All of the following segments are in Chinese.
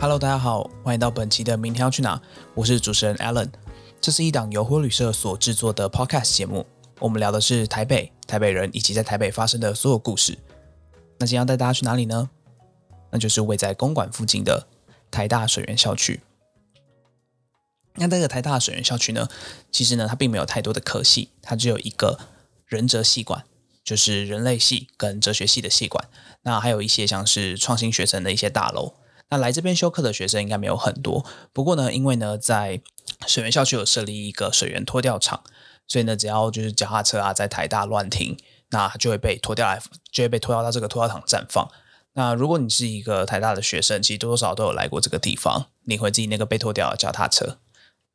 Hello，大家好，欢迎到本期的《明天要去哪》，我是主持人 Alan。这是一档由婚旅社所制作的 Podcast 节目，我们聊的是台北、台北人以及在台北发生的所有故事。那今天要带大家去哪里呢？那就是位在公馆附近的台大水源校区。那这个台大水源校区呢，其实呢，它并没有太多的科系，它只有一个人哲系馆，就是人类系跟哲学系的系馆。那还有一些像是创新学城的一些大楼。那来这边修课的学生应该没有很多，不过呢，因为呢，在水源校区有设立一个水源拖吊场，所以呢，只要就是脚踏车啊在台大乱停，那就会被拖掉来，就会被拖到这个拖吊场绽放。那如果你是一个台大的学生，其实多多少少都有来过这个地方，领回自己那个被拖掉的脚踏车。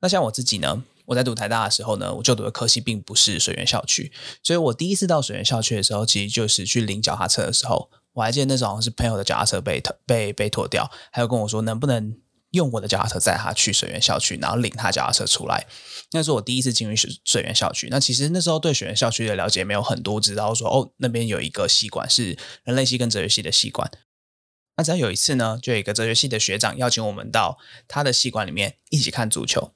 那像我自己呢，我在读台大的时候呢，我就读的科系并不是水源校区，所以我第一次到水源校区的时候，其实就是去领脚踏车的时候。我还记得那时候好像是朋友的脚踏车被被被拖掉，还有跟我说能不能用我的脚踏车载他去水源校区，然后领他脚踏车出来。那是我第一次进入水水源校区。那其实那时候对水源校区的了解没有很多，只知道说哦那边有一个系馆是人类系跟哲学系的系馆。那只要有一次呢，就有一个哲学系的学长邀请我们到他的系馆里面一起看足球。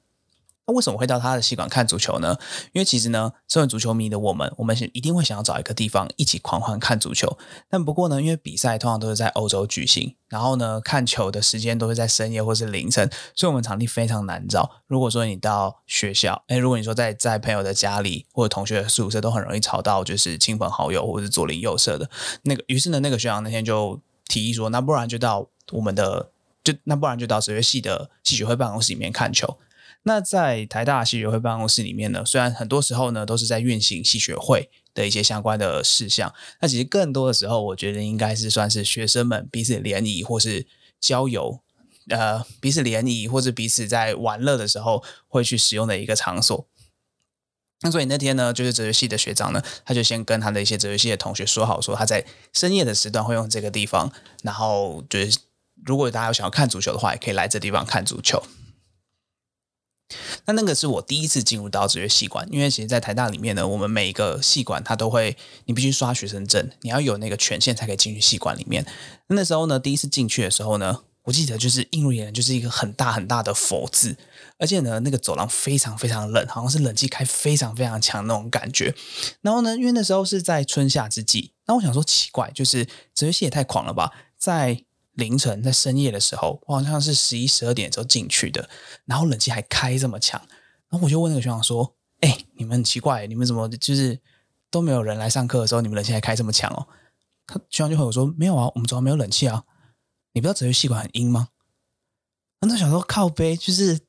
那为什么会到他的戏馆看足球呢？因为其实呢，身为足球迷的我们，我们是一定会想要找一个地方一起狂欢看足球。但不过呢，因为比赛通常都是在欧洲举行，然后呢，看球的时间都是在深夜或是凌晨，所以我们场地非常难找。如果说你到学校，哎，如果你说在在朋友的家里或者同学的宿舍，都很容易吵到就是亲朋好友或者是左邻右舍的那个。于是呢，那个学长那天就提议说，那不然就到我们的，就那不然就到哲学系的戏曲会办公室里面看球。那在台大戏学会办公室里面呢，虽然很多时候呢都是在运行戏学会的一些相关的事项，那其实更多的时候，我觉得应该是算是学生们彼此联谊或是交友，呃，彼此联谊或者彼此在玩乐的时候会去使用的一个场所。那所以那天呢，就是哲学系的学长呢，他就先跟他的一些哲学系的同学说好，说他在深夜的时段会用这个地方，然后就是如果大家有想要看足球的话，也可以来这地方看足球。那那个是我第一次进入到哲学系馆，因为其实，在台大里面呢，我们每一个系馆它都会，你必须刷学生证，你要有那个权限才可以进去系馆里面。那时候呢，第一次进去的时候呢，我记得就是映入眼帘就是一个很大很大的佛字，而且呢，那个走廊非常非常冷，好像是冷气开非常非常强那种感觉。然后呢，因为那时候是在春夏之际，那我想说奇怪，就是哲学系也太狂了吧，在。凌晨在深夜的时候，我好像是十一十二点时候进去的，然后冷气还开这么强，然后我就问那个学长说：“哎，你们很奇怪，你们怎么就是都没有人来上课的时候，你们冷气还开这么强哦？”他学长就回我说：“没有啊，我们昨晚没有冷气啊，你不知道哲学系馆很阴吗？”那想说靠背就是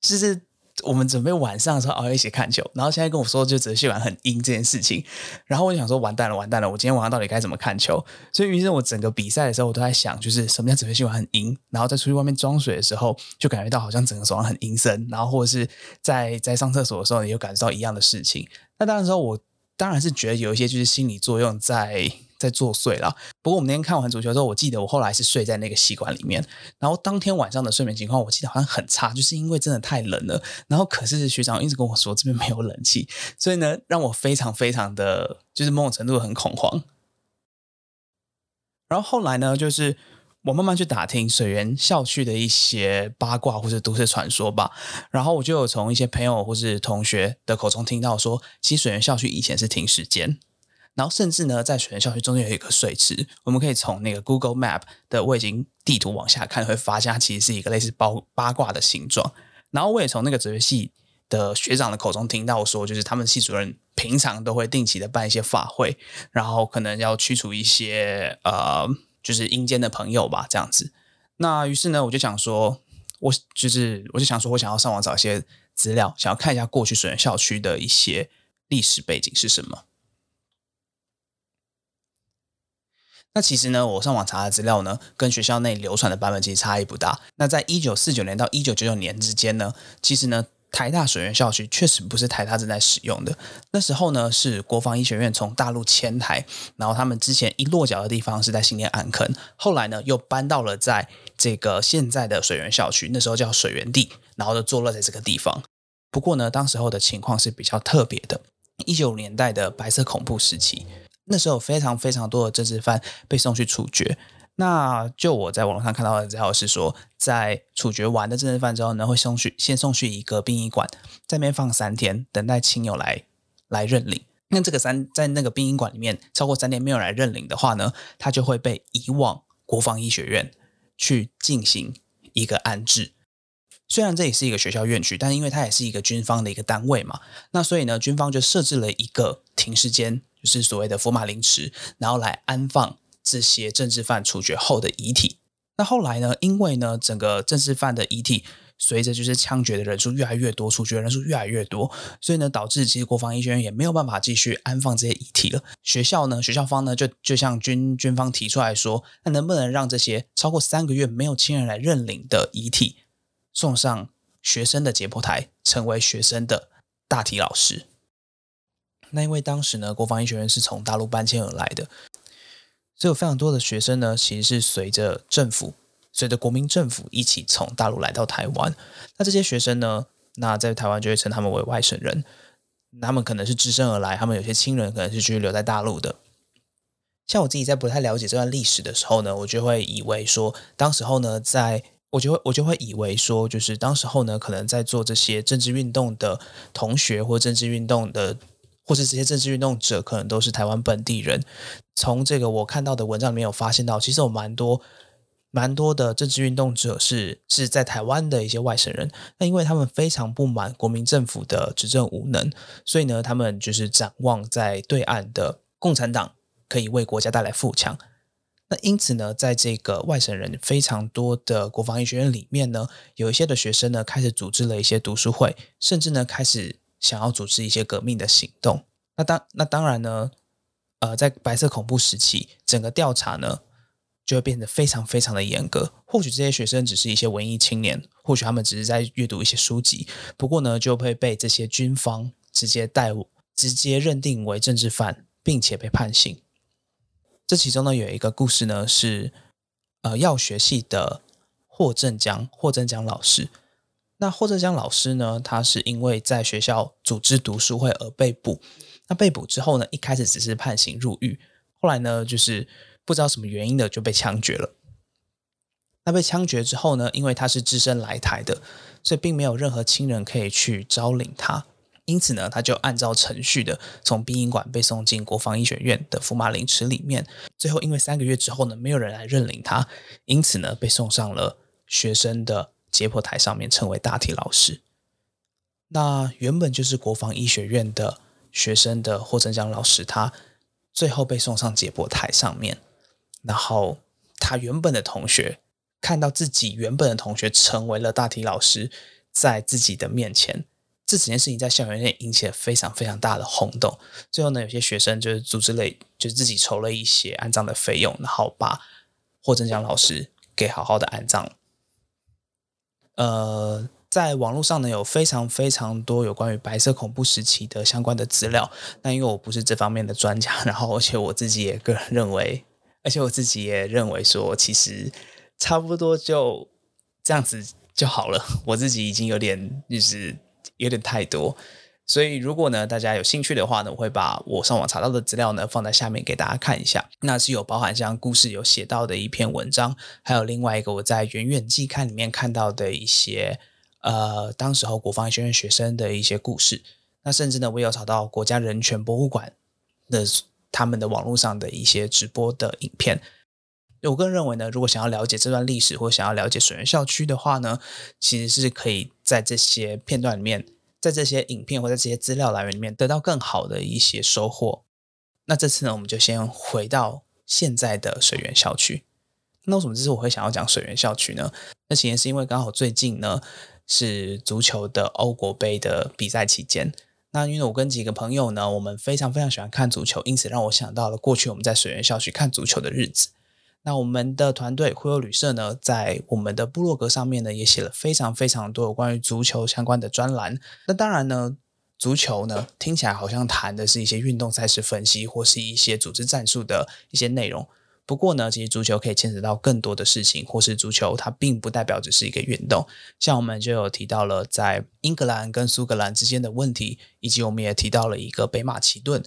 就是。我们准备晚上的时候熬夜一起看球，然后现在跟我说就哲学馆很阴这件事情，然后我就想说完蛋了完蛋了，我今天晚上到底该怎么看球？所以于是我整个比赛的时候我都在想，就是什么叫哲学馆很阴，然后在出去外面装水的时候就感觉到好像整个手上很阴森，然后或者是在在上厕所的时候也有感受到一样的事情。那当然时候我当然是觉得有一些就是心理作用在。在作祟了。不过我们那天看完足球之后，我记得我后来是睡在那个吸管里面。然后当天晚上的睡眠情况，我记得好像很差，就是因为真的太冷了。然后可是学长一直跟我说这边没有冷气，所以呢让我非常非常的就是某种程度很恐慌。然后后来呢，就是我慢慢去打听水源校区的一些八卦或者都市传说吧。然后我就有从一些朋友或是同学的口中听到说，其实水源校区以前是停时间。然后甚至呢，在水源校区中间有一个水池，我们可以从那个 Google Map 的卫星地图往下看，会发现它其实是一个类似包八卦的形状。然后我也从那个哲学系的学长的口中听到说，就是他们系主任平常都会定期的办一些法会，然后可能要驱除一些呃，就是阴间的朋友吧，这样子。那于是呢，我就想说，我就是我就想说我想要上网找一些资料，想要看一下过去水源校区的一些历史背景是什么。那其实呢，我上网查的资料呢，跟学校内流传的版本其实差异不大。那在一九四九年到一九九九年之间呢，其实呢，台大水源校区确实不是台大正在使用的。那时候呢，是国防医学院从大陆迁台，然后他们之前一落脚的地方是在新店安坑，后来呢，又搬到了在这个现在的水源校区，那时候叫水源地，然后就坐落在这个地方。不过呢，当时候的情况是比较特别的，一九年代的白色恐怖时期。那时候非常非常多的政治犯被送去处决。那就我在网络上看到的资料是说，在处决完的政治犯之后呢，会送去先送去一个殡仪馆，在那边放三天，等待亲友来来认领。那这个三在那个殡仪馆里面超过三天没有来认领的话呢，他就会被移往国防医学院去进行一个安置。虽然这也是一个学校院区，但因为它也是一个军方的一个单位嘛，那所以呢，军方就设置了一个停尸间，就是所谓的福马林池，然后来安放这些政治犯处决后的遗体。那后来呢，因为呢，整个政治犯的遗体随着就是枪决的人数越来越多，处决人数越来越多，所以呢，导致其实国防医学院也没有办法继续安放这些遗体了。学校呢，学校方呢，就就向军军方提出来说，那能不能让这些超过三个月没有亲人来认领的遗体？送上学生的解剖台，成为学生的大体老师。那因为当时呢，国防医学院是从大陆搬迁而来的，所以有非常多的学生呢，其实是随着政府、随着国民政府一起从大陆来到台湾。那这些学生呢，那在台湾就会称他们为外省人。他们可能是只身而来，他们有些亲人可能是继续留在大陆的。像我自己在不太了解这段历史的时候呢，我就会以为说，当时候呢，在我就会我就会以为说，就是当时候呢，可能在做这些政治运动的同学，或政治运动的，或是这些政治运动者，可能都是台湾本地人。从这个我看到的文章里面有发现到，其实有蛮多蛮多的政治运动者是是在台湾的一些外省人。那因为他们非常不满国民政府的执政无能，所以呢，他们就是展望在对岸的共产党可以为国家带来富强。那因此呢，在这个外省人非常多的国防医学院里面呢，有一些的学生呢，开始组织了一些读书会，甚至呢，开始想要组织一些革命的行动。那当那当然呢，呃，在白色恐怖时期，整个调查呢，就会变得非常非常的严格。或许这些学生只是一些文艺青年，或许他们只是在阅读一些书籍，不过呢，就会被这些军方直接带直接认定为政治犯，并且被判刑。这其中呢有一个故事呢是，呃，药学系的霍正江，霍正江老师。那霍正江老师呢，他是因为在学校组织读书会而被捕。那被捕之后呢，一开始只是判刑入狱，后来呢，就是不知道什么原因的就被枪决了。那被枪决之后呢，因为他是只身来台的，所以并没有任何亲人可以去招领他。因此呢，他就按照程序的从殡仪馆被送进国防医学院的福马林池里面。最后，因为三个月之后呢，没有人来认领他，因此呢，被送上了学生的解剖台上面，成为大体老师。那原本就是国防医学院的学生的霍正江老师，他最后被送上解剖台上面，然后他原本的同学看到自己原本的同学成为了大体老师，在自己的面前。这几件事情在校园内引起了非常非常大的轰动。最后呢，有些学生就是组织了，就是自己筹了一些安葬的费用，然后把霍正江老师给好好的安葬了。呃，在网络上呢，有非常非常多有关于白色恐怖时期的相关的资料。那因为我不是这方面的专家，然后而且我自己也个人认为，而且我自己也认为说，其实差不多就这样子就好了。我自己已经有点就是。有点太多，所以如果呢大家有兴趣的话呢，我会把我上网查到的资料呢放在下面给大家看一下。那是有包含像故事有写到的一篇文章，还有另外一个我在远远季刊里面看到的一些呃当时候国防学院学生的一些故事。那甚至呢，我有找到国家人权博物馆的他们的网络上的一些直播的影片。我个人认为呢，如果想要了解这段历史，或想要了解水源校区的话呢，其实是可以在这些片段里面，在这些影片或者这些资料来源里面得到更好的一些收获。那这次呢，我们就先回到现在的水源校区。那为什么这次我会想要讲水源校区呢？那其实是因为刚好最近呢是足球的欧国杯的比赛期间。那因为我跟几个朋友呢，我们非常非常喜欢看足球，因此让我想到了过去我们在水源校区看足球的日子。那我们的团队忽悠旅社呢，在我们的部落格上面呢，也写了非常非常多有关于足球相关的专栏。那当然呢，足球呢听起来好像谈的是一些运动赛事分析，或是一些组织战术的一些内容。不过呢，其实足球可以牵扯到更多的事情，或是足球它并不代表只是一个运动。像我们就有提到了在英格兰跟苏格兰之间的问题，以及我们也提到了一个北马其顿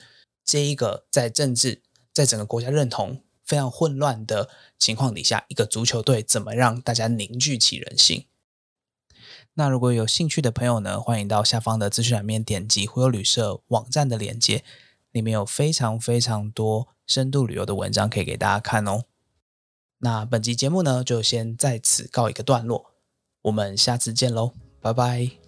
这一个在政治在整个国家认同。非常混乱的情况底下，一个足球队怎么让大家凝聚起人心。那如果有兴趣的朋友呢，欢迎到下方的资讯栏面点击忽悠旅社网站的链接，里面有非常非常多深度旅游的文章可以给大家看哦。那本集节目呢，就先在此告一个段落，我们下次见喽，拜拜。